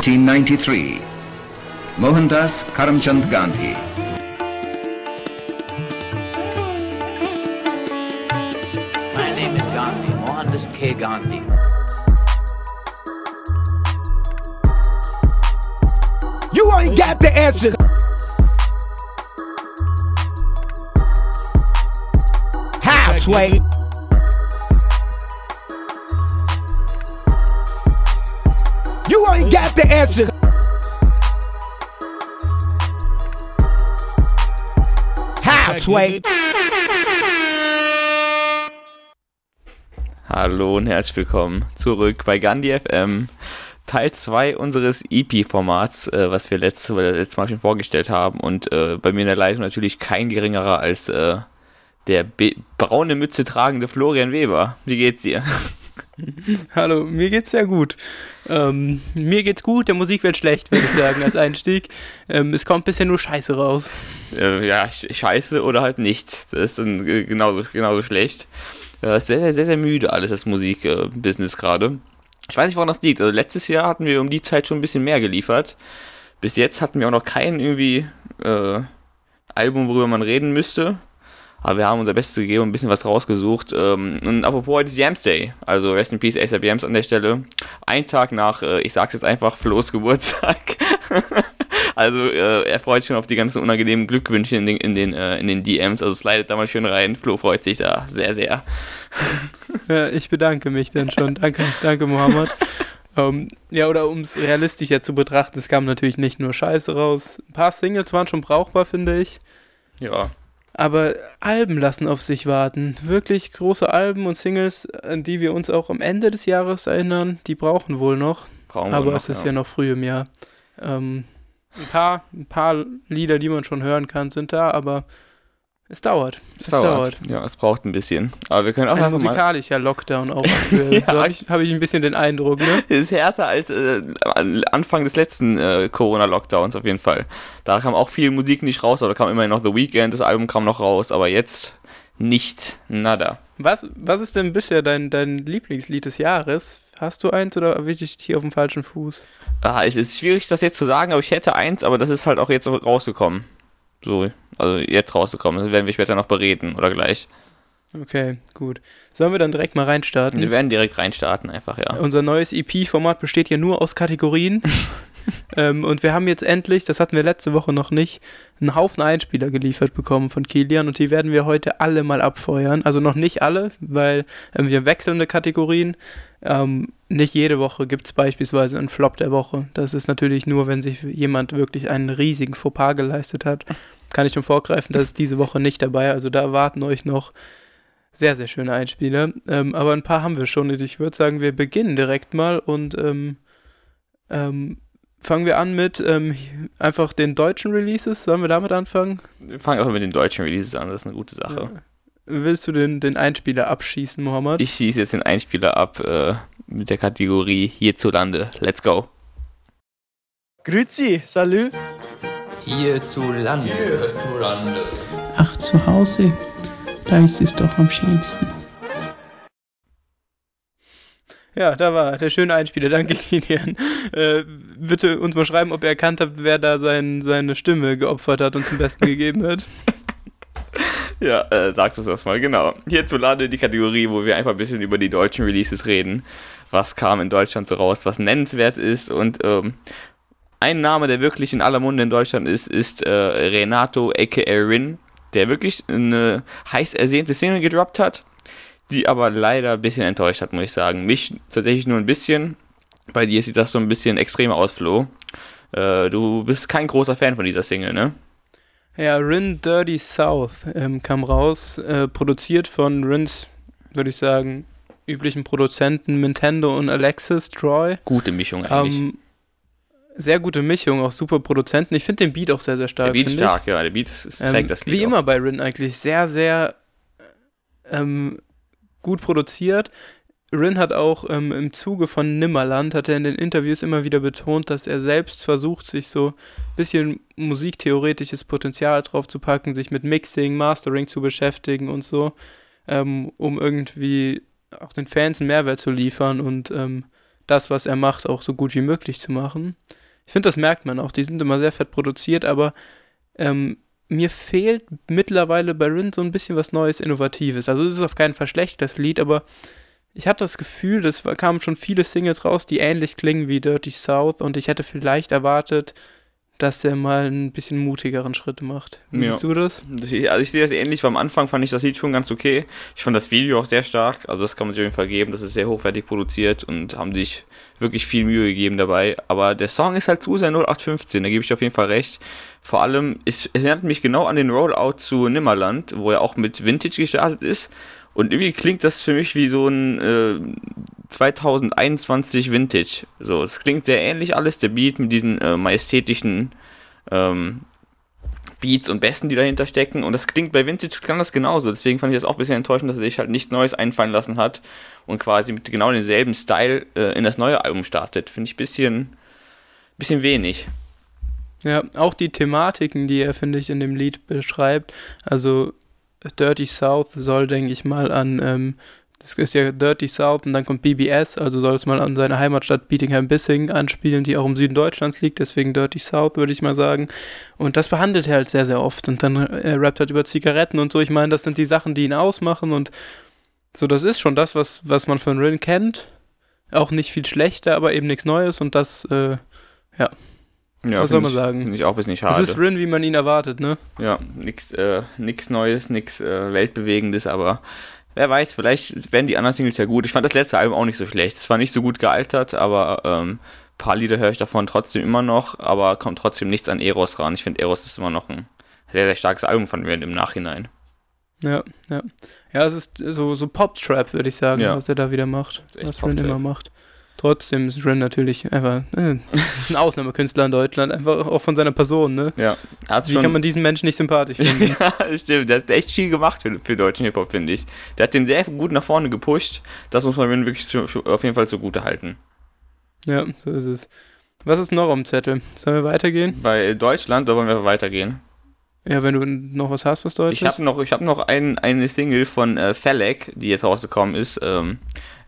1893. Mohandas Karamchand Gandhi. My name is Gandhi, Mohandas K. Gandhi. You ain't got the answer. How, answer. How, Sway? Hallo und herzlich willkommen zurück bei Gandhi FM. Teil 2 unseres EP-Formats, äh, was wir letztes, letztes Mal schon vorgestellt haben. Und äh, bei mir in der Leitung natürlich kein geringerer als äh, der braune Mütze tragende Florian Weber. Wie geht's dir? Hallo, mir geht's sehr gut. Ähm, mir geht's gut, der Musik wird schlecht, würde ich sagen, als Einstieg. Ähm, es kommt bisher nur Scheiße raus. Äh, ja, scheiße oder halt nichts. Das ist dann genauso, genauso schlecht. Äh, ist sehr, sehr, sehr müde alles, das Musikbusiness gerade. Ich weiß nicht, woran das liegt. Also letztes Jahr hatten wir um die Zeit schon ein bisschen mehr geliefert. Bis jetzt hatten wir auch noch kein irgendwie äh, Album, worüber man reden müsste. Aber wir haben unser Bestes gegeben und ein bisschen was rausgesucht. Ähm, und apropos heute ist Yams Day. Also Rest in Peace ASAP Yams an der Stelle. Ein Tag nach, äh, ich sag's jetzt einfach, Flo's Geburtstag. also äh, er freut sich schon auf die ganzen unangenehmen Glückwünsche in den, in den, äh, in den DMs. Also slidet da mal schön rein. Flo freut sich da sehr, sehr. Ja, ich bedanke mich dann schon. Danke, danke Mohammed. Ähm, ja, oder um es realistischer zu betrachten, es kam natürlich nicht nur Scheiße raus. Ein paar Singles waren schon brauchbar, finde ich. Ja. Aber Alben lassen auf sich warten. Wirklich große Alben und Singles, an die wir uns auch am Ende des Jahres erinnern, die brauchen wohl noch. Brauchen Aber noch, es ist ja. ja noch früh im Jahr. Ähm, ein, paar, ein paar Lieder, die man schon hören kann, sind da, aber es dauert. Es dauert. Ja, es braucht ein bisschen. Aber wir können auch Ein einfach mal musikalischer Lockdown auch. Ja, so habe ich, hab ich ein bisschen den Eindruck, ne? Es ist härter als äh, Anfang des letzten äh, Corona-Lockdowns auf jeden Fall. Da kam auch viel Musik nicht raus, aber da kam immerhin noch The Weeknd, das Album kam noch raus, aber jetzt nicht, nada. Was, was ist denn bisher dein, dein Lieblingslied des Jahres? Hast du eins oder erwische ich dich hier auf dem falschen Fuß? Ah, es ist schwierig, das jetzt zu sagen, aber ich hätte eins, aber das ist halt auch jetzt rausgekommen. So, also jetzt rausgekommen. Das werden wir später noch bereden oder gleich. Okay, gut. Sollen wir dann direkt mal reinstarten? Wir werden direkt reinstarten, einfach, ja. Unser neues EP-Format besteht ja nur aus Kategorien. ähm, und wir haben jetzt endlich, das hatten wir letzte Woche noch nicht, einen Haufen Einspieler geliefert bekommen von Kilian und die werden wir heute alle mal abfeuern. Also noch nicht alle, weil ähm, wir wechselnde Kategorien. Ähm, nicht jede Woche gibt es beispielsweise einen Flop der Woche. Das ist natürlich nur, wenn sich jemand wirklich einen riesigen Fauxpas geleistet hat. Kann ich schon vorgreifen, das ist diese Woche nicht dabei. Also da erwarten euch noch sehr, sehr schöne Einspieler. Ähm, aber ein paar haben wir schon. Und ich würde sagen, wir beginnen direkt mal und ähm, ähm, fangen wir an mit ähm, einfach den deutschen Releases. Sollen wir damit anfangen? Wir fangen einfach mit den deutschen Releases an, das ist eine gute Sache. Willst du den, den Einspieler abschießen, Mohammed? Ich schieße jetzt den Einspieler ab äh, mit der Kategorie hierzulande. Let's go. Grüezi, salut. Hierzulande. Hierzulande. Ach, zu Hause, da ist es doch am schönsten. Ja, da war der schöne Einspieler. Danke, Kilian. Äh, bitte uns mal schreiben, ob ihr erkannt habt, wer da sein, seine Stimme geopfert hat und zum Besten gegeben hat. Ja, äh, sagst du das mal, genau. Hierzulande die Kategorie, wo wir einfach ein bisschen über die deutschen Releases reden. Was kam in Deutschland so raus, was nennenswert ist und ähm, ein Name, der wirklich in aller Munde in Deutschland ist, ist äh, Renato aka Rin, der wirklich eine heiß ersehnte Single gedroppt hat, die aber leider ein bisschen enttäuscht hat, muss ich sagen. Mich tatsächlich nur ein bisschen. Bei dir sieht das so ein bisschen extremer aus, Flo. Äh, du bist kein großer Fan von dieser Single, ne? Ja, Rin Dirty South ähm, kam raus, äh, produziert von Rins, würde ich sagen, üblichen Produzenten Nintendo und Alexis Troy. Gute Mischung eigentlich. Ähm, sehr gute Mischung, auch super Produzenten. Ich finde den Beat auch sehr, sehr stark. der Beat ist find ich. stark, ja. Der Beat ist, ist, Ähm, trägt das Lied wie auch. immer bei Rin eigentlich, sehr, sehr ähm, gut produziert. Rin hat auch ähm, im Zuge von Nimmerland, hat er in den Interviews immer wieder betont, dass er selbst versucht, sich so ein bisschen musiktheoretisches Potenzial drauf zu packen, sich mit Mixing, Mastering zu beschäftigen und so, ähm, um irgendwie auch den Fans einen Mehrwert zu liefern und ähm, das, was er macht, auch so gut wie möglich zu machen. Ich finde, das merkt man auch. Die sind immer sehr fett produziert, aber ähm, mir fehlt mittlerweile bei Rin so ein bisschen was Neues, Innovatives. Also es ist auf keinen Fall schlecht, das Lied, aber ich hatte das Gefühl, es kamen schon viele Singles raus, die ähnlich klingen wie Dirty South und ich hätte vielleicht erwartet, dass er mal ein bisschen mutigeren Schritt macht. Wie Ja. siehst du das? Also ich sehe das ähnlich, weil am Anfang fand ich das Lied schon ganz okay. Ich fand das Video auch sehr stark, also das kann man sich auf jeden Fall geben, das ist sehr hochwertig produziert und haben sich wirklich viel Mühe gegeben dabei. Aber der Song ist halt zu sehr 0815, da gebe ich dir auf jeden Fall recht. Vor allem, es, es erinnert mich genau an den Rollout zu Nimmerland, wo er auch mit Vintage gestartet ist. Und irgendwie klingt das für mich wie so ein äh, 2021 Vintage. So, es klingt sehr ähnlich alles, der Beat mit diesen äh, majestätischen ähm, Beats und Besten, die dahinter stecken. Und das klingt bei Vintage kann das genauso. Deswegen fand ich das auch ein bisschen enttäuschend, dass er sich halt nichts Neues einfallen lassen hat und quasi mit genau demselben Style äh, in das neue Album startet. Finde ich ein bisschen, bisschen wenig. Ja, auch die Thematiken, die er, finde ich, in dem Lied beschreibt. Also Dirty South soll, denke ich mal, an, ähm, das ist ja Dirty South und dann kommt BBS, also soll es mal an seine Heimatstadt Bietigheim-Bissing anspielen, die auch im Süden Deutschlands liegt, deswegen Dirty South, würde ich mal sagen. Und das behandelt er halt sehr, sehr oft. Und dann äh, rappt halt über Zigaretten und so. Ich meine, das sind die Sachen, die ihn ausmachen und so, das ist schon das, was, was man von Rin kennt. Auch nicht viel schlechter, aber eben nichts Neues und das, äh, Ja, Was soll man ich- sagen? Finde ich auch ein bisschen schade. ist Rin, wie man ihn erwartet, ne? Ja, nichts äh, nix Neues, nichts äh, Weltbewegendes, aber wer weiß, vielleicht werden die anderen Singles ja gut. Ich fand das letzte Album auch nicht so schlecht. Es war nicht so gut gealtert, aber ähm, ein paar Lieder höre ich davon trotzdem immer noch, aber kommt trotzdem nichts an Eros ran. Ich finde, Eros ist immer noch ein sehr, sehr starkes Album von mir im Nachhinein. Ja, ja. Ja, es ist so, so Pop-Trap, würde ich sagen, Ja. was er da wieder macht. Was Rin immer macht. Trotzdem ist Rin natürlich einfach äh, ein Ausnahmekünstler in Deutschland, einfach auch von seiner Person, ne? Ja, Wie kann man diesen Menschen nicht sympathisch finden? ja, stimmt. Der hat echt viel gemacht für, für deutschen Hip-Hop, finde ich. Der hat den sehr gut nach vorne gepusht. Das muss man ihm wirklich auf jeden Fall zugute halten. ja, so ist es. Was ist noch am Zettel? Sollen wir weitergehen? Bei Deutschland, da wollen wir weitergehen. Ja, wenn du noch was hast, was Deutsches. Ich habe noch, ich hab noch ein, eine Single von äh, Felek, die jetzt rausgekommen ist. Ähm,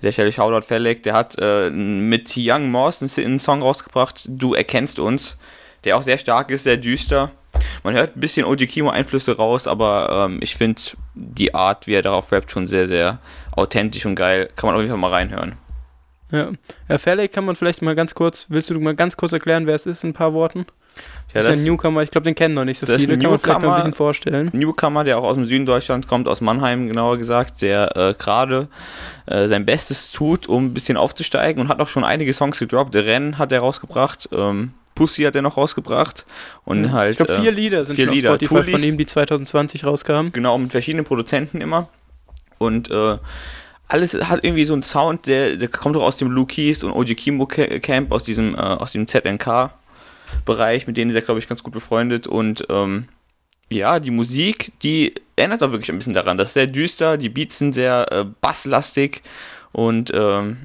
der Stelle Shoutout Felek, der hat äh, mit Young Morse einen, Song rausgebracht, Du erkennst uns, der auch sehr stark ist, sehr düster. Man hört ein bisschen Oji Kimo Einflüsse raus, aber ähm, ich finde die Art, wie er darauf rappt, schon sehr, sehr authentisch und geil. Kann man auf jeden Fall mal reinhören. Ja. Herr Ferley, kann man vielleicht mal ganz kurz, willst du mal ganz kurz erklären, wer es ist in ein paar Worten? Ja, das ist ein Newcomer, ich glaube, den kennen noch nicht so das ist viele. ein Kann man vielleicht mal ein Newcomer. bisschen vorstellen. Newcomer, der auch aus dem Süden Deutschlands kommt, aus Mannheim genauer gesagt, der äh, gerade äh, sein Bestes tut, um ein bisschen aufzusteigen und hat auch schon einige Songs gedroppt. Rennen hat er rausgebracht, ähm, Pussy hat er noch rausgebracht und halt Ich glaube, vier äh, Lieder sind vier schon Lieder. Spotify von ihm, die 2020 rauskamen. genau mit verschiedenen Produzenten immer und äh, alles hat irgendwie so einen Sound, der, der kommt auch aus dem Blue Keys und OG Kimo Ca- Camp, aus diesem, äh, aus dem ZNK-Bereich, mit denen ist er, glaube ich, ganz gut befreundet. Und ähm, ja, die Musik, die erinnert auch wirklich ein bisschen daran. Das ist sehr düster, die Beats sind sehr äh, basslastig und ähm,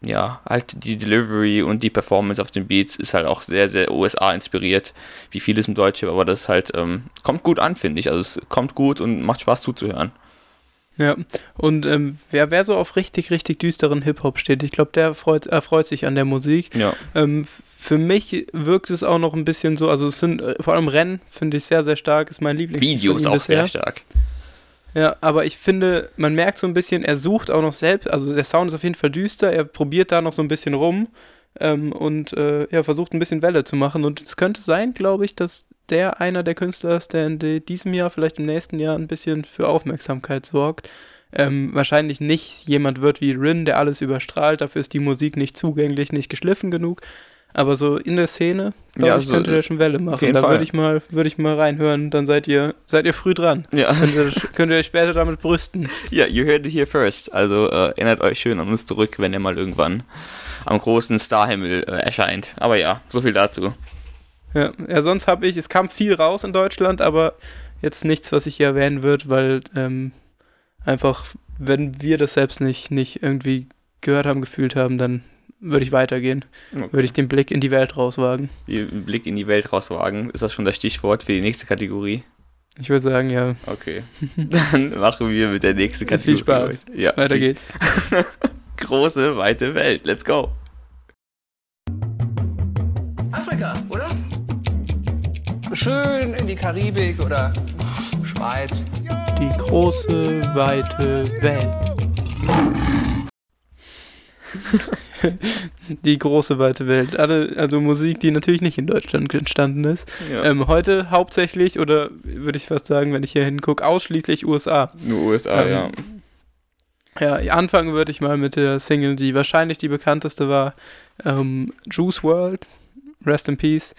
ja, halt die Delivery und die Performance auf den Beats ist halt auch sehr, sehr USA inspiriert, wie vieles im Deutschen, aber das halt ähm, kommt gut an, finde ich. Also es kommt gut und macht Spaß zuzuhören. Ja, und ähm, wer, wer so auf richtig, richtig düsteren Hip-Hop steht, ich glaube, der freut, erfreut sich an der Musik. Ja. Ähm, für mich wirkt es auch noch ein bisschen so, also es sind äh, vor allem Rennen, finde ich sehr, sehr stark, ist mein Lieblings. Video ist auch sehr stark. Ja, aber ich finde, man merkt so ein bisschen, er sucht auch noch selbst, also der Sound ist auf jeden Fall düster, er probiert da noch so ein bisschen rum ähm, und äh, ja, versucht ein bisschen Welle zu machen. Und es könnte sein, glaube ich, dass der einer der Künstler ist, der in diesem Jahr, vielleicht im nächsten Jahr ein bisschen für Aufmerksamkeit sorgt. Ähm, wahrscheinlich nicht jemand wird wie Rin, der alles überstrahlt, dafür ist die Musik nicht zugänglich, nicht geschliffen genug. Aber so in der Szene, glaube Ja, ich, so, könnte der schon Welle machen. Da würde ich mal, würde ich mal reinhören, dann seid ihr, seid ihr früh dran. Ja. Könnt ihr, könnt ihr euch später damit brüsten. Ja, you heard it here first. Also äh, erinnert euch schön an uns zurück, wenn er mal irgendwann am großen Starhimmel äh, erscheint. Aber ja, so viel dazu. Ja, ja sonst habe ich, es kam viel raus in Deutschland, aber jetzt nichts, was ich hier erwähnen würde, weil ähm, einfach, wenn wir das selbst nicht, nicht irgendwie gehört haben, gefühlt haben, dann würde ich weitergehen. Würde ich den Blick in die Welt rauswagen. Den Blick in die Welt rauswagen. Ist das schon das Stichwort für die nächste Kategorie? Ich würde sagen, ja, Okay. Dann machen wir mit der nächsten Kategorie. Viel Spaß. Ja, weiter geht's. Große, weite Welt. Let's go. Schön in die Karibik oder Schweiz. Die große, weite Welt. die große, weite Welt. Alle, also Musik, die natürlich nicht in Deutschland entstanden ist. Ja. Ähm, heute hauptsächlich, oder würde ich fast sagen, wenn ich hier hingucke, ausschließlich USA. Nur USA, Ähm, ja. Ja, anfangen würde ich mal mit der Single, die wahrscheinlich die bekannteste war. Ähm, Juice World, Rest in Peace,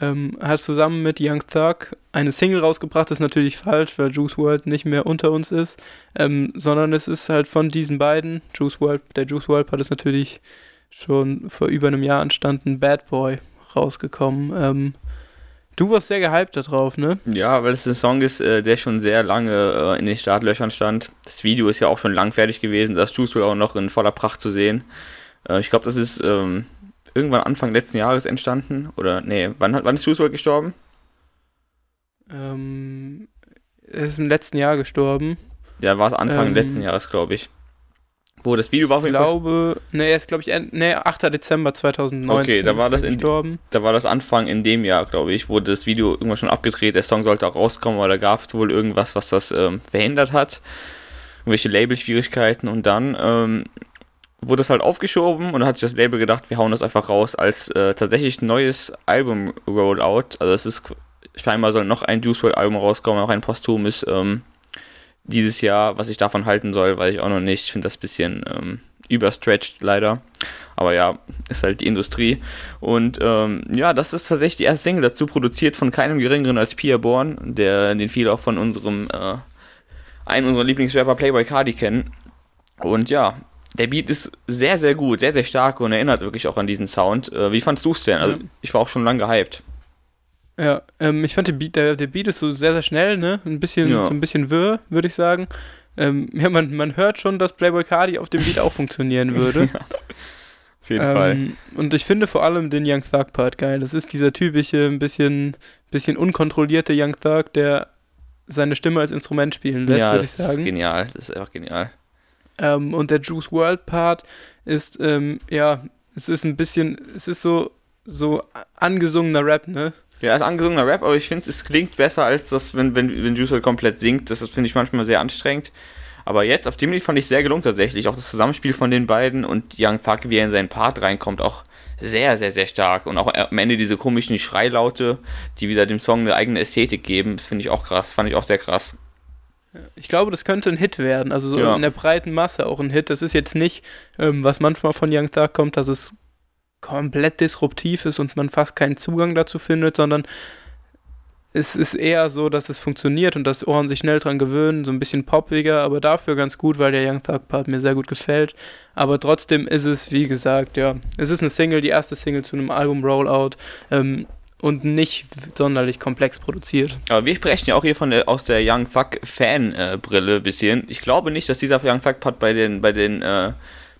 ähm, hat zusammen mit Young Thug eine Single rausgebracht. Das ist natürlich falsch, weil Juice World nicht mehr unter uns ist, ähm, sondern es ist halt von diesen beiden. Juice World, der Juice World Part ist natürlich schon vor über einem Jahr entstanden. Bad Boy rausgekommen. Ähm, du warst sehr gehypt da drauf, ne? Ja, weil es ein Song ist, äh, der schon sehr lange äh, in den Startlöchern stand. Das Video ist ja auch schon lang fertig gewesen, das Juice wohl auch noch in voller Pracht zu sehen. Äh, ich glaube, das ist ähm, irgendwann Anfang letzten Jahres entstanden. Oder, nee, wann, wann ist Juice WRLD gestorben? Ähm, er ist im letzten Jahr gestorben. Ja, war es Anfang Ähm, letzten Jahres, glaube ich. Wo das Video war auf Ich jeden Fall, glaube, ne, er ist, glaube ich, end, ne, 8. Dezember 2019 Okay, da war das in- gestorben. da war das Anfang in dem Jahr, glaube ich, wurde das Video irgendwann schon abgedreht, der Song sollte auch rauskommen, aber da gab es wohl irgendwas, was das ähm, verhindert hat. Irgendwelche Label-Schwierigkeiten und dann ähm, wurde das halt aufgeschoben und dann hat sich das Label gedacht, wir hauen das einfach raus als äh, tatsächlich neues Album-Rollout. Also es ist scheinbar soll noch ein Juice WRLD Album rauskommen, auch ein posthumes ähm, dieses Jahr. Was ich davon halten soll, weiß ich auch noch nicht. Ich finde das ein bisschen ähm, überstretched leider. Aber ja, ist halt die Industrie. Und ähm, ja, das ist tatsächlich die erste Single dazu, produziert von keinem geringeren als Pia Born, der, den viele auch von unserem, äh, einen unserer Lieblingsrapper Playboy Cardi kennen. Und ja, der Beat ist sehr, sehr gut, sehr, sehr stark und erinnert wirklich auch an diesen Sound. Äh, wie fandst du es denn? Also, Ja. ich war auch schon lange gehypt. Ja, ähm, ich fand der Beat, der, der Beat ist so sehr, sehr schnell, ne? Ein bisschen, Ja. so ein bisschen wirr, würde ich sagen. Ähm, ja, man, man hört schon, dass Playboy Cardi auf dem Beat auch funktionieren würde. Auf jeden Fall. ähm, und ich finde vor allem den Young Thug Part geil. Das ist dieser typische, ein bisschen, bisschen unkontrollierte Young Thug, der seine Stimme als Instrument spielen lässt, ja, würde ich das ist sagen. genial. Das ist einfach genial. Ähm, und der Juice World Part ist, ähm, ja, es ist ein bisschen, es ist so, so angesungener Rap, ne? Ja, ist angesungener Rap, aber ich finde, es klingt besser, als das, wenn, wenn, wenn Juice WRLD komplett singt. Das ist, finde ich, manchmal sehr anstrengend. Aber jetzt, auf dem Lied fand ich sehr gelungen tatsächlich. Auch das Zusammenspiel von den beiden und Young Thug, wie er in seinen Part reinkommt, auch sehr, sehr, sehr stark. Und auch am Ende diese komischen Schreilaute, die wieder dem Song eine eigene Ästhetik geben, das finde ich auch krass. Fand ich auch sehr krass. Ich glaube, das könnte ein Hit werden, also so Ja. in der breiten Masse auch ein Hit. Das ist jetzt nicht, ähm, was manchmal von Young Thug kommt, dass es komplett disruptiv ist und man fast keinen Zugang dazu findet, sondern es ist eher so, dass es funktioniert und dass Ohren sich schnell dran gewöhnen, so ein bisschen poppiger, aber dafür ganz gut, weil der Young Thug Part mir sehr gut gefällt. Aber trotzdem ist es, wie gesagt, ja, es ist eine Single, die erste Single zu einem Album Rollout ähm, und nicht sonderlich komplex produziert. Aber wir sprechen ja auch hier von der, aus der Young Thug Fan-Brille ein bisschen. Ich glaube nicht, dass dieser Young Thug Part bei den, bei den, äh,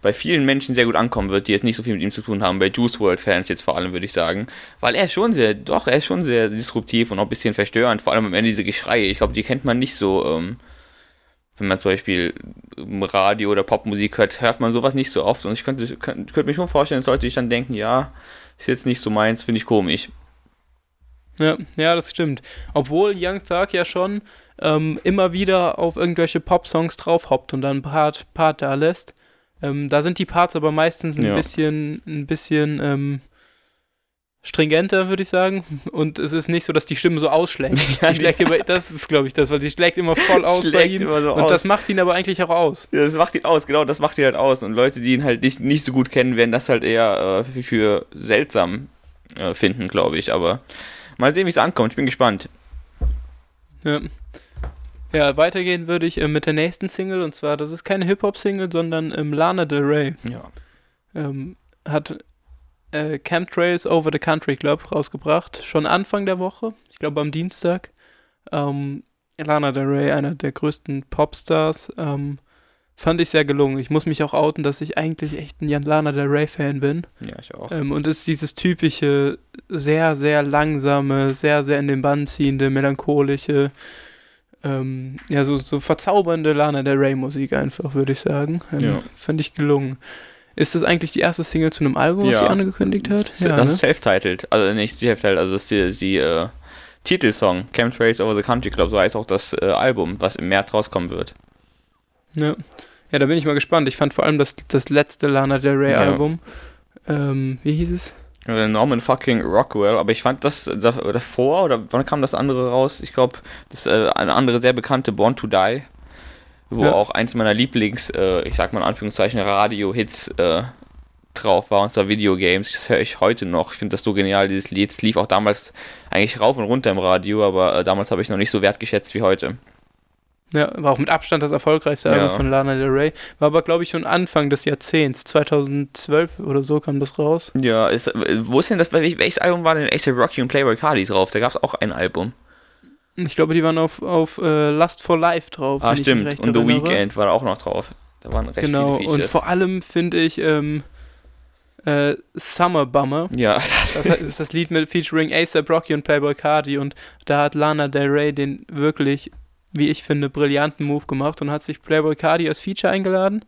bei vielen Menschen sehr gut ankommen wird, die jetzt nicht so viel mit ihm zu tun haben, bei Juice World Fans jetzt vor allem, würde ich sagen. Weil er ist schon sehr, doch, er ist schon sehr disruptiv und auch ein bisschen verstörend, vor allem am Ende diese Geschreie. Ich glaube, die kennt man nicht so, ähm, wenn man zum Beispiel im Radio oder Popmusik hört, hört man sowas nicht so oft. Und ich könnte, könnte, könnte mir schon vorstellen, dass Leute sich dann denken, ja, ist jetzt nicht so meins, finde ich komisch. Ja, ja, das stimmt. Obwohl Young Thug ja schon ähm, immer wieder auf irgendwelche Pop-Songs drauf hoppt und dann ein Part, Part da lässt. Ähm, da sind die Parts aber meistens ein Ja. bisschen, ein bisschen ähm, stringenter, würde ich sagen. Und es ist nicht so, dass die Stimme so ausschlägt. Ja, die schlägt immer, das ist, glaube ich, das, weil sie schlägt immer voll aus bei Schlägt ihm. immer so und aus. das macht ihn aber eigentlich auch aus. Ja, das macht ihn aus, genau, das macht ihn halt aus. Und Leute, die ihn halt nicht, nicht so gut kennen, werden das halt eher äh, für, für seltsam äh, finden, glaube ich. Aber mal sehen, wie es ankommt. Ich bin gespannt. Ja. Ja, weitergehen würde ich äh, mit der nächsten Single und zwar, das ist keine Hip-Hop-Single, sondern ähm, Lana Del Rey. Ja. ähm, hat äh, Chemtrails Over the Country Club rausgebracht, schon Anfang der Woche, ich glaube am Dienstag. Ähm, Lana Del Rey, einer der größten Popstars, ähm, fand ich sehr gelungen. Ich muss mich auch outen, dass ich eigentlich echt ein Jan Lana Del Rey Fan bin. Ja, ich auch. Ähm, und es ist dieses typische, sehr, sehr langsame, sehr, sehr in den Bann ziehende, melancholische, ähm, ja, so, so verzaubernde Lana Del Rey Musik einfach, würde ich sagen. Ähm, Ja. Fand ich gelungen. Ist das eigentlich die erste Single zu einem Album, was Ja. sie angekündigt hat? das Ja, ne? ist self-titled. Also nicht self-titled, also das ist die, die äh, Titelsong. Chemtrails Over the Country Club, so heißt auch das äh, Album, was im März rauskommen wird. Ja. Ja, da bin ich mal gespannt. Ich fand vor allem das, das letzte Lana Del Rey Ja. Album. Ähm, wie hieß es? Äh, Norman fucking Rockwell, aber ich fand das da- davor, oder wann kam das andere raus? Ich glaube, das äh, eine andere sehr bekannte Born to Die, wo Ja. auch eins meiner Lieblings, äh, ich sag mal in Anführungszeichen, Radio-Hits äh, drauf war, und zwar Videogames. Das höre ich heute noch. Ich finde das so genial, dieses Lied. Es lief auch damals eigentlich rauf und runter im Radio, aber äh, damals habe ich noch nicht so wertgeschätzt wie heute. Ja, war auch mit Abstand das erfolgreichste Ja. Album von Lana Del Rey. War aber, glaube ich, schon Anfang des Jahrzehnts. 2012 oder so kam das raus. Ja, ist, wo ist denn das, wel- welches Album war denn A$AP Rocky und Playboy Cardi drauf? Da gab es auch ein Album. Ich glaube, die waren auf, auf äh, Lust for Life drauf. Ah, stimmt. Und The. Weeknd war da auch noch drauf. Da waren recht Genau, viele und Features. vor allem finde ich ähm, äh, Summer Bummer. ja, Das ist das Lied mit featuring A$AP Rocky und Playboy Cardi und da hat Lana Del Rey den wirklich, wie ich finde, brillanten Move gemacht und hat sich Playboy Cardi als Feature eingeladen,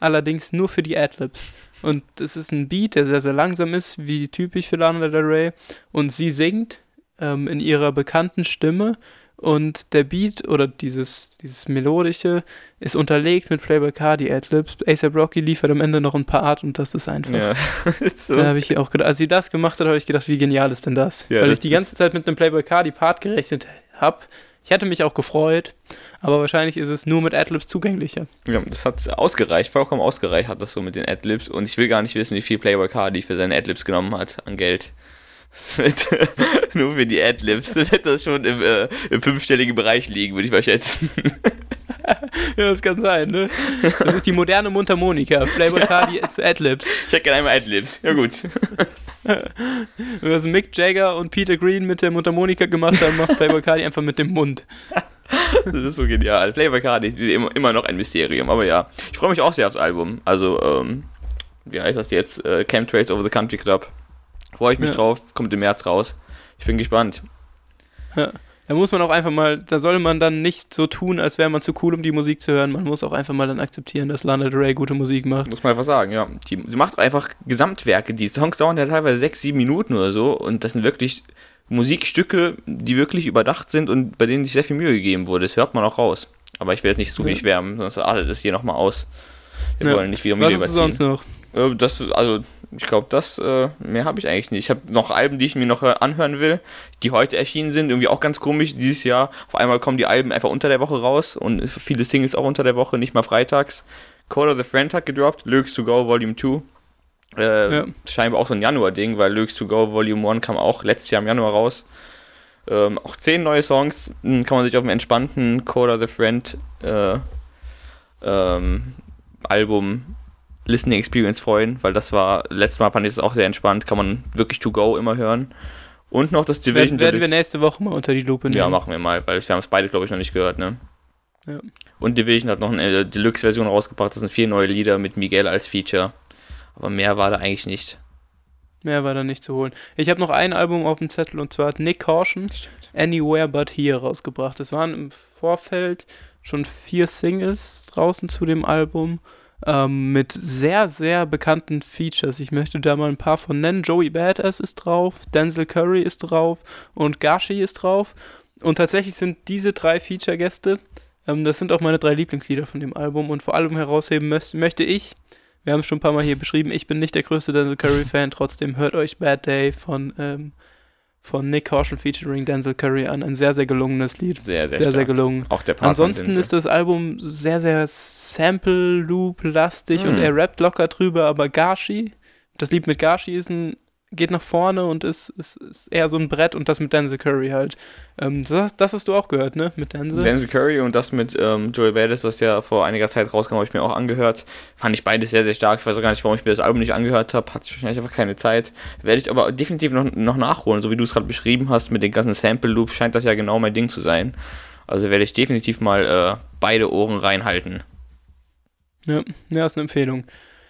allerdings nur für die Adlibs. Und es ist ein Beat, der sehr, sehr langsam ist, wie typisch für Lana Del Rey und sie singt ähm, in ihrer bekannten Stimme und der Beat oder dieses, dieses Melodische ist unterlegt mit Playboy Cardi Adlibs. A$AP Rocky liefert am Ende noch ein Part und das ist einfach ja. so. da habe ich auch gedacht, als sie das gemacht hat, habe ich gedacht, wie genial ist denn das? Ja, Weil das ich die ganze Zeit mit einem Playboy Cardi Part gerechnet habe. Ich hätte mich auch gefreut, aber wahrscheinlich ist es nur mit Adlibs zugänglicher. ja, das hat ausgereicht, vollkommen ausgereicht hat das so mit den Adlibs. Und ich will gar nicht wissen, wie viel Playboy Cardi für seine Adlibs genommen hat an Geld. Nur für die Adlibs wird das schon im, äh, im fünfstelligen Bereich liegen, würde ich mal schätzen. Ja, das kann sein, ne? Das ist die moderne Mundharmonika. Playboy Cardi ist Adlibs. Ich hätte gerne einmal Adlibs. Ja gut. Was Mick Jagger und Peter Green mit der Mundharmonika gemacht haben, macht Playboy Cardi einfach mit dem Mund. Das ist so genial. Playboy Cardi ist immer, immer noch ein Mysterium. Aber ja, ich freue mich auch sehr aufs Album. Also, ähm, wie heißt das jetzt? Äh, Chemtrails Over the Country Club. Freue ich mich Ja. drauf. Kommt im März raus. Ich bin gespannt. Da muss man auch einfach mal, da soll man dann nicht so tun, als wäre man zu cool, um die Musik zu hören. Man muss auch einfach mal dann akzeptieren, dass Lana Del Rey gute Musik macht. Muss man einfach sagen, ja. Die, sie macht einfach Gesamtwerke. Die Songs dauern ja teilweise sechs, sieben Minuten oder so. Und das sind wirklich Musikstücke, die wirklich überdacht sind und bei denen sich sehr viel Mühe gegeben wurde. Das hört man auch raus. Aber ich will jetzt nicht zu viel Ja. schwärmen, sonst artet es hier nochmal aus. Wir Ja. wollen nicht wieder Was Mühe du überziehen. sonst noch? Äh, Das, also, ich glaube, das, äh, mehr habe ich eigentlich nicht. Ich habe noch Alben, die ich mir noch äh, anhören will, die heute erschienen sind. Irgendwie auch ganz komisch dieses Jahr. Auf einmal kommen die Alben einfach unter der Woche raus und viele Singles auch unter der Woche, nicht mal freitags. Call of the Friend hat gedroppt, Lyrics to Go Volume 2. Äh, Ja. Scheinbar auch so ein Januar-Ding, weil Lyrics to Go Volume 1 kam auch letztes Jahr im Januar raus. Ähm, auch zehn neue Songs hm, kann man sich auf dem entspannten Call of the Friend äh, ähm, Album Listening Experience freuen, weil das war, letztes Mal fand ich es auch sehr entspannt, kann man wirklich to go immer hören. Und noch das Division Werden, werden wir nächste Woche mal unter die Lupe nehmen. Ja, machen wir mal, weil wir haben es beide, glaube ich, noch nicht gehört, ne? Ja. Und Division hat noch eine äh, Deluxe-Version rausgebracht, das sind vier neue Lieder mit Miguel als Feature. Aber mehr war da eigentlich nicht. Mehr war da nicht zu holen. Ich habe noch ein Album auf dem Zettel und zwar hat Nick Caution Anywhere But Here rausgebracht. Es waren im Vorfeld schon vier Singles draußen zu dem Album ähm, mit sehr, sehr bekannten Features. Ich möchte da mal ein paar von nennen. Joey Badass ist drauf, Denzel Curry ist drauf und Gashi ist drauf. Und tatsächlich sind diese drei Feature-Gäste, ähm, das sind auch meine drei Lieblingslieder von dem Album und vor allem herausheben möcht, möchte ich, wir haben es schon ein paar Mal hier beschrieben, ich bin nicht der größte Denzel Curry-Fan, trotzdem hört euch Bad Day von, ähm, von Nick Caution featuring Denzel Curry an. Ein sehr, sehr gelunges Lied. Sehr, sehr, Sehr, sehr gelungen. Auch der Part Ansonsten ist das Album sehr, sehr Sample-Loop-lastig und Hm. er rappt locker drüber, aber Gashi, das Lied mit Gashi ist ein, geht nach vorne und ist, ist, ist eher so ein Brett und das mit Denzel Curry halt. Ähm, das, das hast du auch gehört, ne? Mit Denzel. Denzel Curry und das mit ähm, Joey Badass, das ja vor einiger Zeit rauskam, habe ich mir auch angehört. Fand ich beides sehr, sehr stark. Ich weiß auch gar nicht, warum ich mir das Album nicht angehört habe. Hatte ich wahrscheinlich einfach keine Zeit. Werde ich aber definitiv noch, noch nachholen. So wie du es gerade beschrieben hast mit den ganzen Sample-Loops, scheint das ja genau mein Ding zu sein. Also werde ich definitiv mal äh, beide Ohren reinhalten. Ja, ja, ist eine Empfehlung.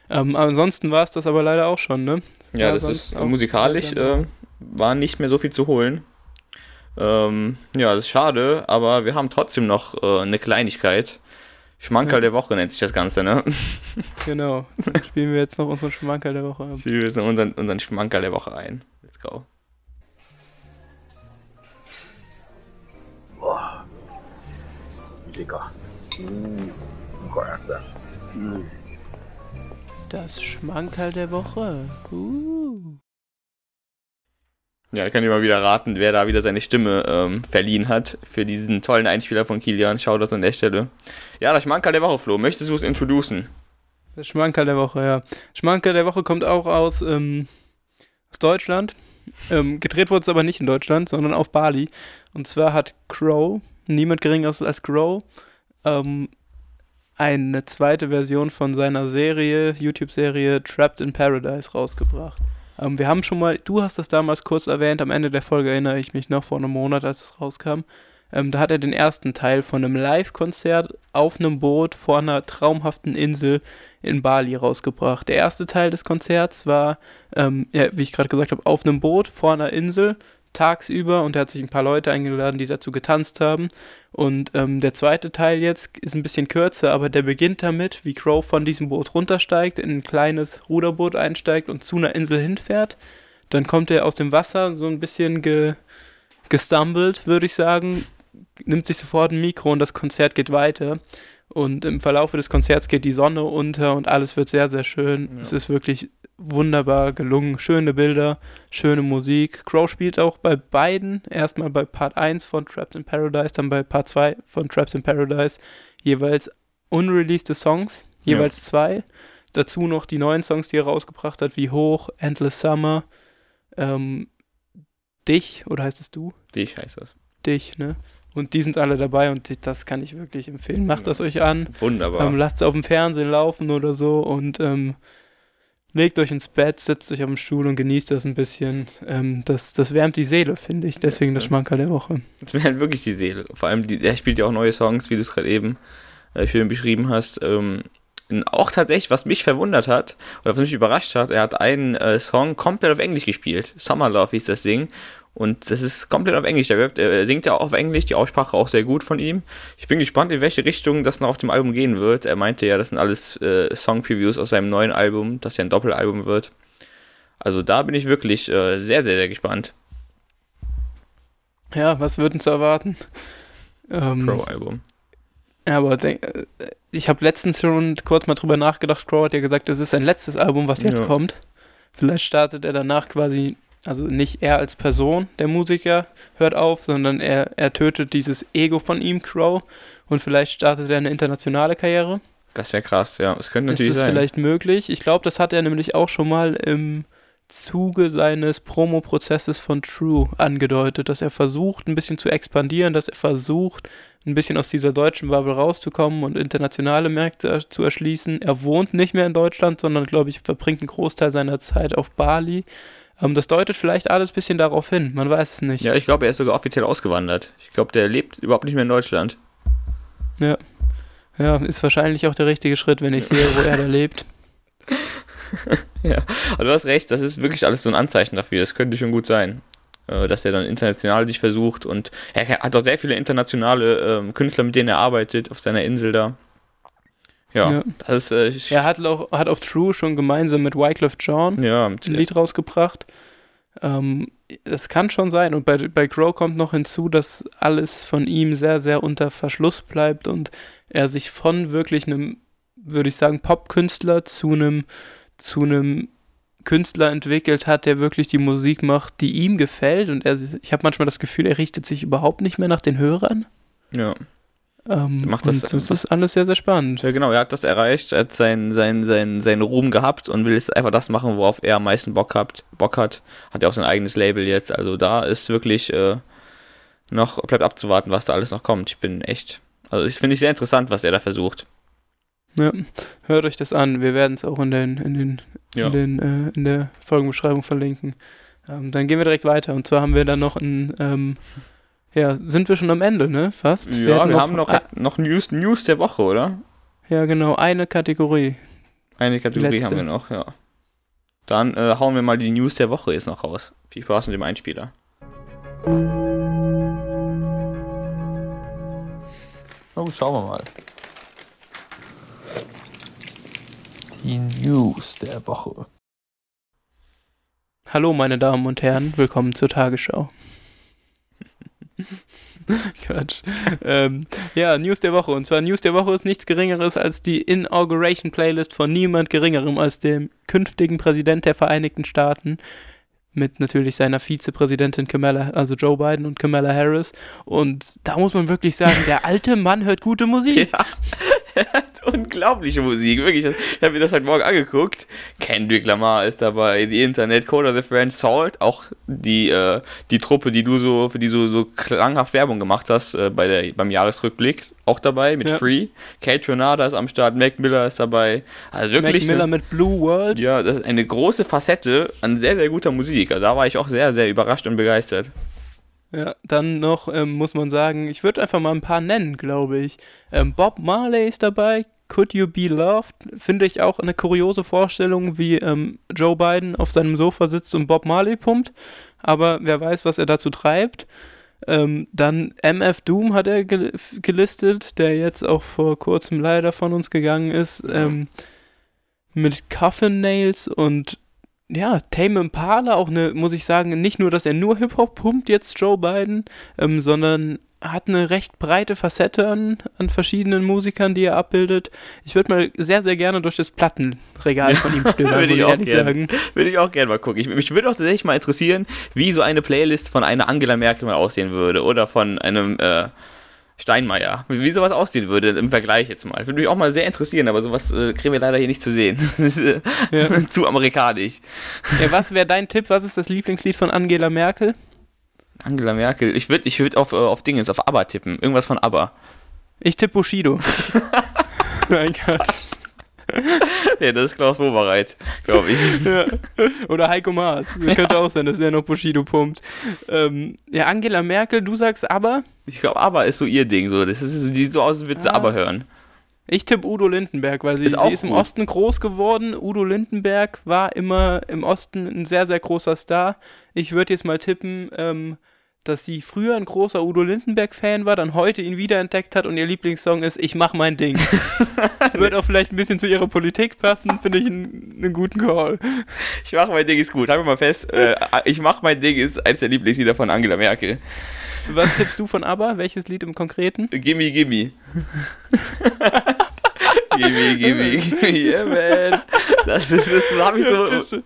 Ähm, ansonsten war es das aber leider auch schon, ne? Ja, das ist musikalisch äh, war nicht mehr so viel zu holen. Ähm, ja, das ist schade, aber wir haben trotzdem noch äh, eine Kleinigkeit. Schmankerl Ja. der Woche nennt sich das Ganze, ne? Genau. Dann spielen wir jetzt noch unseren Schmankerl der Woche ab. Spielen wir jetzt noch unseren, unseren Schmankerl der Woche ein. Let's go. Das Schmankerl der Woche. Uh. Ja, könnt ihr mal wieder raten, wer da wieder seine Stimme ähm, verliehen hat für diesen tollen Einspieler von Kilian. Shoutout an der Stelle. Ja, das Schmankerl der Woche, Flo. Möchtest du es introducen? Das Schmankerl der Woche, ja. Schmankerl der Woche kommt auch aus, ähm, aus Deutschland. Ähm, gedreht wurde es aber nicht in Deutschland, sondern auf Bali. Und zwar hat Crow, niemand geringeres als Crow, ähm, eine zweite Version von seiner Serie, YouTube-Serie Trapped in Paradise rausgebracht. Ähm, wir haben schon mal, du hast das damals kurz erwähnt, am Ende der Folge erinnere ich mich noch, vor einem Monat, als es rauskam. Ähm, da hat er den ersten Teil von einem Live-Konzert auf einem Boot vor einer traumhaften Insel in Bali rausgebracht. Der erste Teil des Konzerts war, ähm, ja, wie ich gerade gesagt habe, auf einem Boot vor einer Insel tagsüber und er hat sich ein paar Leute eingeladen, die dazu getanzt haben. Und ähm, der zweite Teil jetzt ist ein bisschen kürzer, aber der beginnt damit, wie Crow von diesem Boot runtersteigt, in ein kleines Ruderboot einsteigt und zu einer Insel hinfährt. Dann kommt er aus dem Wasser so ein bisschen ge gestumbled, würde ich sagen, nimmt sich sofort ein Mikro und das Konzert geht weiter. Und im Verlauf des Konzerts geht die Sonne unter und alles wird sehr, sehr schön. Ja. Es ist wirklich wunderbar gelungen. Schöne Bilder, schöne Musik. Crow spielt auch bei beiden, erstmal bei Part 1 von Trapped in Paradise, dann bei Part 2 von Trapped in Paradise, jeweils unreleased Songs, Ja. jeweils zwei. Dazu noch die neuen Songs, die er rausgebracht hat, wie Hoch, Endless Summer, ähm, Dich, oder heißt es du? Dich heißt das. Dich, ne? Und die sind alle dabei und das kann ich wirklich empfehlen. Macht Ja. das euch an. Wunderbar. Ähm, lasst es auf dem Fernsehen laufen oder so und ähm, legt euch ins Bett, setzt euch auf den Stuhl und genießt das ein bisschen. Ähm, das, das wärmt die Seele, finde ich. Deswegen das. Schmankerl der Woche. Das wäre wirklich die Seele. Vor allem, die, er spielt ja auch neue Songs, wie du es gerade eben äh, schön beschrieben hast. Ähm, auch tatsächlich, was mich verwundert hat, oder was mich überrascht hat, er hat einen äh, Song komplett auf Englisch gespielt. Summer Love hieß das Ding. Und das ist komplett auf Englisch. Er, singt ja auch auf Englisch, die Aussprache auch sehr gut von ihm. Ich bin gespannt, in welche Richtung das noch auf dem Album gehen wird. Er meinte ja, das sind alles äh, Song-Previews aus seinem neuen Album, das ja ein Doppelalbum wird. Also da bin ich wirklich äh, sehr, sehr, sehr gespannt. Ja, was würden zu erwarten? Ähm, Pro-Album. Ja, aber denk, äh, ich habe letztens schon kurz mal drüber nachgedacht. Crow hat ja gesagt, es ist sein letztes Album, was jetzt Ja. kommt. Vielleicht startet er danach quasi, also nicht er als Person, der Musiker, hört auf, sondern er, er tötet dieses Ego von ihm, Crow. Und vielleicht startet er eine internationale Karriere. Das wäre krass, ja. Es könnte Ist natürlich das sein. vielleicht möglich? Ich glaube, das hat er nämlich auch schon mal im Zuge seines Promo-Prozesses von True angedeutet, dass er versucht, ein bisschen zu expandieren, dass er versucht, ein bisschen aus dieser deutschen Bubble rauszukommen und internationale Märkte zu erschließen. Er wohnt nicht mehr in Deutschland, sondern, glaube ich, verbringt einen Großteil seiner Zeit auf Bali. Ähm, das deutet vielleicht alles ein bisschen darauf hin. Man weiß es nicht. Ja, ich glaube, er ist sogar offiziell ausgewandert. Ich glaube, der lebt überhaupt nicht mehr in Deutschland. Ja, ist wahrscheinlich auch der richtige Schritt, wenn ich sehe, wo er da lebt. Ja, aber du hast recht, das ist wirklich alles so ein Anzeichen dafür. Das könnte schon gut sein. äh, Dass er dann international sich versucht und er hat auch sehr viele internationale ähm, Künstler, mit denen er arbeitet, auf seiner Insel da. Ja, Ja. das ist. Äh, Er hat, auch, hat auf True schon gemeinsam mit Wycliffe Jean ja, ein Lied rausgebracht. Ähm, das kann schon sein. Und bei, bei Crow kommt noch hinzu, dass alles von ihm sehr, sehr unter Verschluss bleibt und er sich von wirklich einem, würde ich sagen, Popkünstler zu einem, zu einem Künstler entwickelt hat, der wirklich die Musik macht, die ihm gefällt. Und er, ich habe manchmal das Gefühl, er richtet sich überhaupt nicht mehr nach den Hörern. ja. Ähm, Macht das- das ist alles sehr, sehr spannend. ja, genau, er hat das erreicht, er hat seinen sein, sein, seinen Ruhm gehabt und will jetzt einfach das machen, worauf er am meisten Bock hat. Bock hat. Hat ja auch sein eigenes Label jetzt. Also da ist wirklich äh, noch, bleibt abzuwarten, was da alles noch kommt. Ich bin echt. Also ich finde es sehr interessant, was er da versucht. Ja, hört euch das an. Wir werden es auch in, den, in, den, Ja. in, den, äh, in der Folgenbeschreibung verlinken. Ähm, dann gehen wir direkt weiter. Und zwar haben wir dann noch ein, ähm, ja, sind wir schon am Ende, ne? Fast. Ja, hätten wir haben noch, noch News, News der Woche, oder? ja, genau, eine Kategorie. Eine Kategorie Letzte. haben wir noch, ja. Dann äh, hauen wir mal die News der Woche jetzt noch raus. Viel Spaß mit dem Einspieler. Oh, schauen wir mal. Die News der Woche. Hallo, meine Damen und Herren, willkommen zur Tagesschau. Quatsch. Ähm, ja, News der Woche. Und zwar News der Woche ist nichts Geringeres als die Inauguration Playlist von niemand Geringerem als dem künftigen Präsident der Vereinigten Staaten. Mit natürlich seiner Vizepräsidentin Kamala, also Joe Biden und Kamala Harris. Und da muss man wirklich sagen, der alte Mann hört gute Musik. Ja. Unglaubliche Musik, wirklich. Ich habe mir das heute Morgen angeguckt. Kendrick Lamar ist dabei, die Internet, Coda the Friend, Salt, auch die, äh, die Truppe, die du so, für die du so klanghaft Werbung gemacht hast äh, bei der, beim Jahresrückblick, auch dabei mit Ja. Free. Kate Renata ist am Start, Mac Miller ist dabei. Also Mac wirklich. Miller mit Blue World. ja, das ist eine große Facette an sehr, sehr guter Musik. Also da war ich auch sehr, sehr überrascht und begeistert. Ja, dann noch ähm, muss man sagen, ich würde einfach mal ein paar nennen, glaube ich. Ähm, Bob Marley ist dabei, Could You Be Loved? Finde ich auch eine kuriose Vorstellung, wie ähm, Joe Biden auf seinem Sofa sitzt und Bob Marley pumpt. Aber wer weiß, was er dazu treibt. Ähm, dann MF Doom hat er gel gelistet, der jetzt auch vor kurzem leider von uns gegangen ist. Ähm, mit Coffin Nails und ja, Tame Impala, auch eine, muss ich sagen, nicht nur, dass er nur Hip-Hop pumpt, jetzt Joe Biden, ähm, sondern hat eine recht breite Facette an, an verschiedenen Musikern, die er abbildet. Ich würde mal sehr, sehr gerne durch das Plattenregal von ihm stöbern, Würde ich auch gerne. sagen. Würde ich auch gerne mal gucken. Ich, mich würde auch tatsächlich mal interessieren, wie so eine Playlist von einer Angela Merkel mal aussehen würde oder von einem äh, Steinmeier. Wie sowas aussehen würde im Vergleich jetzt mal. Würde mich auch mal sehr interessieren, aber sowas äh, kriegen wir leider hier nicht zu sehen. Das ist, Ja. Zu amerikanisch. Ja, was wäre dein Tipp? Was ist das Lieblingslied von Angela Merkel? Angela Merkel. Ich würde ich würd auf, äh, auf Dingens, auf ABBA tippen. Irgendwas von ABBA. Ich tippe Bushido. mein Gott. Ja, das ist Klaus Wobereit, glaube ich. Ja. Oder Heiko Maas. Das könnte auch sein, dass er noch Bushido pumpt. Ähm, ja, Angela Merkel, du sagst aber. Ich glaube, ABBA ist so ihr Ding. So. Das ist, die sieht so aus, als würde sie Ah. ABBA hören. Ich tippe Udo Lindenberg, weil sie Ist sie ist im. Osten groß geworden. Udo Lindenberg war immer im Osten ein sehr, sehr großer Star. Ich würde jetzt mal tippen, ähm, dass sie früher ein großer Udo Lindenberg-Fan war, dann heute ihn wiederentdeckt hat und ihr Lieblingssong ist Ich mach mein Ding. das wird auch vielleicht ein bisschen zu ihrer Politik passen, finde ich einen, einen guten Call. Ich mache mein Ding ist gut. Halten wir mal fest. Äh, ich mache mein Ding ist eines der Lieblingslieder von Angela Merkel. Was tippst du von ABBA? Welches Lied im Konkreten? Gimme, gimme. gimme, gimme, gimme, yeah, man. Das ist, das habe ich so. bitte,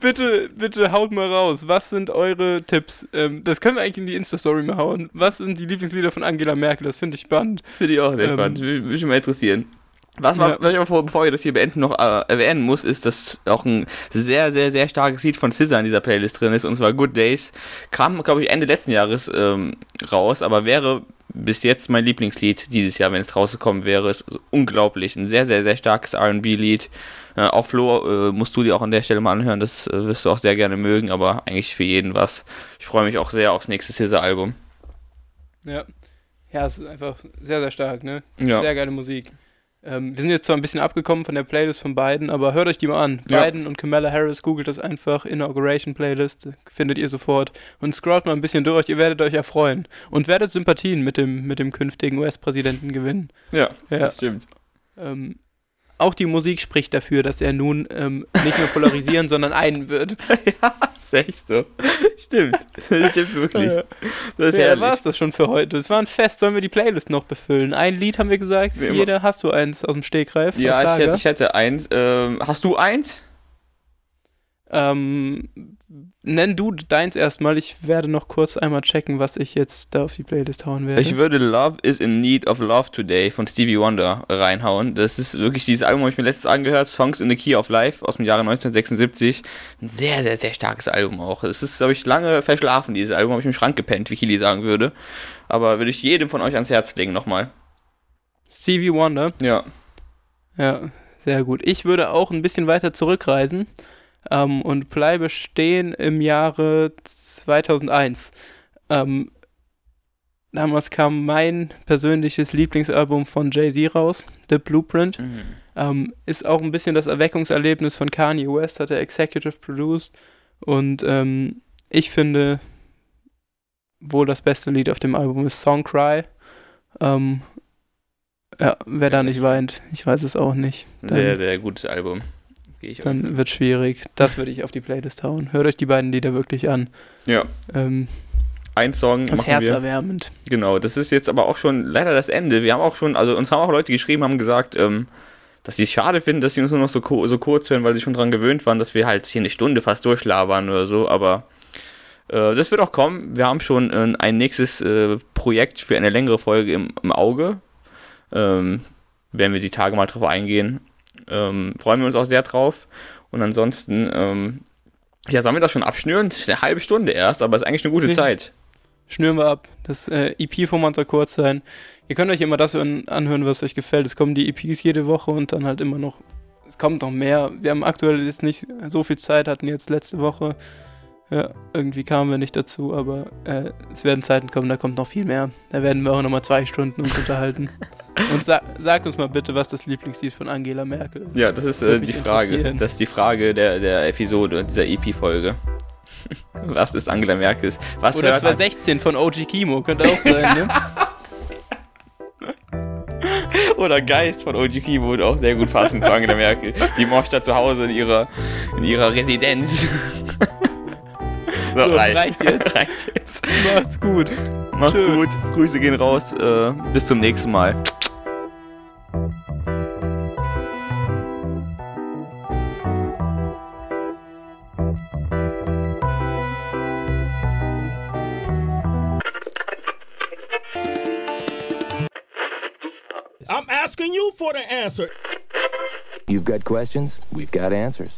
bitte, bitte haut mal raus. Was sind eure Tipps? Ähm, das können wir eigentlich in die Insta-Story mal hauen. Was sind die Lieblingslieder von Angela Merkel? Das finde ich spannend. Das finde ich auch sehr Ähm, spannend. Würde mich mal interessieren. Was, man, Ja. was ich aber vor, bevor wir das hier beenden, noch äh, erwähnen muss, ist, dass auch ein sehr, sehr, sehr starkes Lied von SZA in dieser Playlist drin ist, und zwar Good Days. Kam, glaube ich, Ende letzten Jahres ähm, raus, aber wäre bis jetzt mein Lieblingslied dieses Jahr, wenn es rausgekommen wäre. Ist unglaublich. Ein sehr, sehr, sehr starkes RB-Lied. Äh, auch Flo, äh, musst du dir auch an der Stelle mal anhören, das äh, wirst du auch sehr gerne mögen, aber eigentlich für jeden was. Ich freue mich auch sehr aufs nächste SZA-Album. Ja. Ja, es ist einfach sehr, sehr stark, ne? Ja. Sehr geile Musik. Ähm, wir sind jetzt zwar ein bisschen abgekommen von der Playlist von beiden, aber hört euch die mal an. Ja. Biden und Kamala Harris, googelt das einfach, Inauguration Playlist, findet ihr sofort. Und scrollt mal ein bisschen durch, ihr werdet euch erfreuen. Und werdet Sympathien mit dem, mit dem künftigen US-Präsidenten gewinnen. Ja, Ja. das stimmt. Ähm, auch die Musik spricht dafür, dass er nun ähm, nicht nur polarisieren, sondern einen wird. ja, ist echt so. Stimmt. Das stimmt wirklich. Das ist Ja, herrlich. war es das schon für heute. Es war ein Fest. Sollen wir die Playlist noch befüllen? Ein Lied haben wir gesagt. Jeder hast du eins aus dem Stegreif. Ja, ich hätte, ich hätte eins. Ähm, hast du eins? Ähm, nenn du deins erstmal. Ich werde noch kurz einmal checken, was ich jetzt da auf die Playlist hauen werde. Ich würde Love is in Need of Love Today von Stevie Wonder reinhauen. Das ist wirklich dieses Album, habe ich mir letztes angehört. Songs in the Key of Life aus dem Jahre 1976. Ein sehr, sehr, sehr starkes Album auch. Es ist, habe ich lange verschlafen, dieses Album. Habe ich im Schrank gepennt, wie Kili sagen würde. Aber würde ich jedem von euch ans Herz legen nochmal. Stevie Wonder. Ja. Ja, sehr gut. Ich würde auch ein bisschen weiter zurückreisen ähm, und bleibe stehen im Jahre 2001. Ähm, damals kam mein persönliches Lieblingsalbum von Jay-Z raus, The Blueprint. Ähm, ist auch ein bisschen das Erweckungserlebnis von Kanye West, hat er executive produced. Und ähm, ich finde, wohl das beste Lied auf dem Album ist Song Cry. Ähm, ja, wer da nicht weint, ich weiß es auch nicht. Dann- Sehr, sehr gutes Album. Gehe ich dann wird schwierig. Das würde ich auf die Playlist hauen. Hört euch die beiden Lieder wirklich an. Ja, Ähm, ein Song das machen wir. herzerwärmend. Genau, das ist jetzt aber auch schon leider das Ende. Wir haben auch schon, also uns haben auch Leute geschrieben, haben gesagt, ähm, dass sie es schade finden, dass sie uns nur noch so, ko- so kurz hören, weil sie schon dran gewöhnt waren, dass wir halt hier eine Stunde fast durchlabern oder so, aber äh, das wird auch kommen. Wir haben schon äh, ein nächstes äh, Projekt für eine längere Folge im, im Auge. Ähm, werden wir die Tage mal drauf eingehen. Ähm, freuen wir uns auch sehr drauf. Und ansonsten, ähm, ja, sollen wir das schon abschnüren? Das ist eine halbe Stunde erst, aber ist eigentlich eine gute Nee. Zeit. Schnüren wir ab. Das äh, EP-Format soll kurz sein. Ihr könnt euch immer das hören, anhören, was euch gefällt. Es kommen die EPs jede Woche und dann halt immer noch. Es kommt noch mehr. Wir haben aktuell jetzt nicht so viel Zeit, hatten jetzt letzte Woche. Ja, irgendwie kamen wir nicht dazu, aber äh, es werden Zeiten kommen, da kommt noch viel mehr. Da werden wir auch nochmal zwei Stunden uns unterhalten. Und sa sagt uns mal bitte, was das Lieblingslied von Angela Merkel ist. Ja, das ist äh, die Frage. Das ist die Frage der, der Episode, dieser EP-Folge. Was ist Angela Merkels? Was Oder hört 2016 von OG Kimo, könnte auch sein, ne? Oder Geist von OG Kimo würde auch sehr gut passen zu Angela Merkel. Die moscht da zu Hause in ihrer, in ihrer Residenz. So, So, reicht jetzt. reicht jetzt. Macht's gut. Macht's Tschö. gut. Grüße gehen raus. Äh, bis zum nächsten Mal. I'm asking you for the answer. You've got questions, we've got answers.